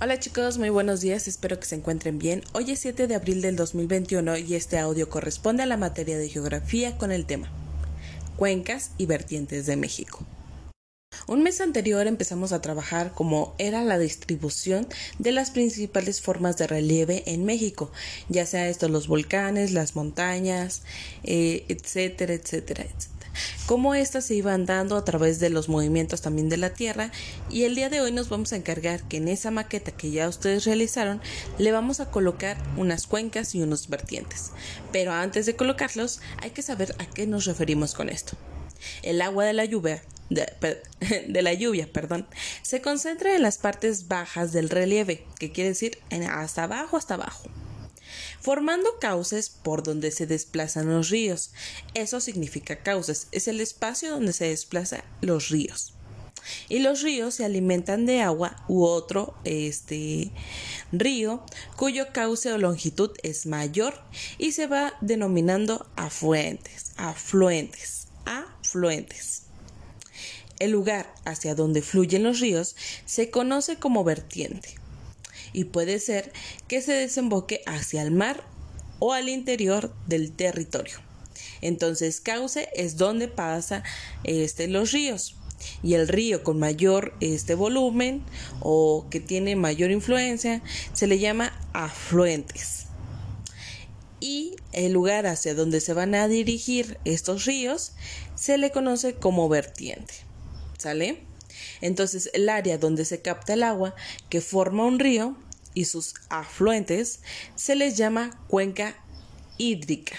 Hola chicos, muy buenos días, espero que se encuentren bien. Hoy es 7 de abril del 2021 y este audio corresponde a la materia de geografía con el tema Cuencas y vertientes de México. Un mes anterior empezamos a trabajar como era la distribución de las principales formas de relieve en México, ya sea esto los volcanes, las montañas, eh, etcétera, etcétera, etcétera cómo éstas se iban dando a través de los movimientos también de la Tierra y el día de hoy nos vamos a encargar que en esa maqueta que ya ustedes realizaron le vamos a colocar unas cuencas y unos vertientes. Pero antes de colocarlos hay que saber a qué nos referimos con esto. El agua de la lluvia de, la lluvia, perdón, se concentra en las partes bajas del relieve, que quiere decir hasta abajo, hasta abajo formando cauces por donde se desplazan los ríos. Eso significa cauces, es el espacio donde se desplazan los ríos. Y los ríos se alimentan de agua u otro este río cuyo cauce o longitud es mayor y se va denominando afluentes, afluentes, afluentes. El lugar hacia donde fluyen los ríos se conoce como vertiente y puede ser que se desemboque hacia el mar o al interior del territorio. Entonces, cauce es donde pasa este, los ríos. Y el río con mayor este volumen o que tiene mayor influencia se le llama afluentes. Y el lugar hacia donde se van a dirigir estos ríos se le conoce como vertiente. ¿Sale? Entonces, el área donde se capta el agua que forma un río y sus afluentes se les llama cuenca hídrica.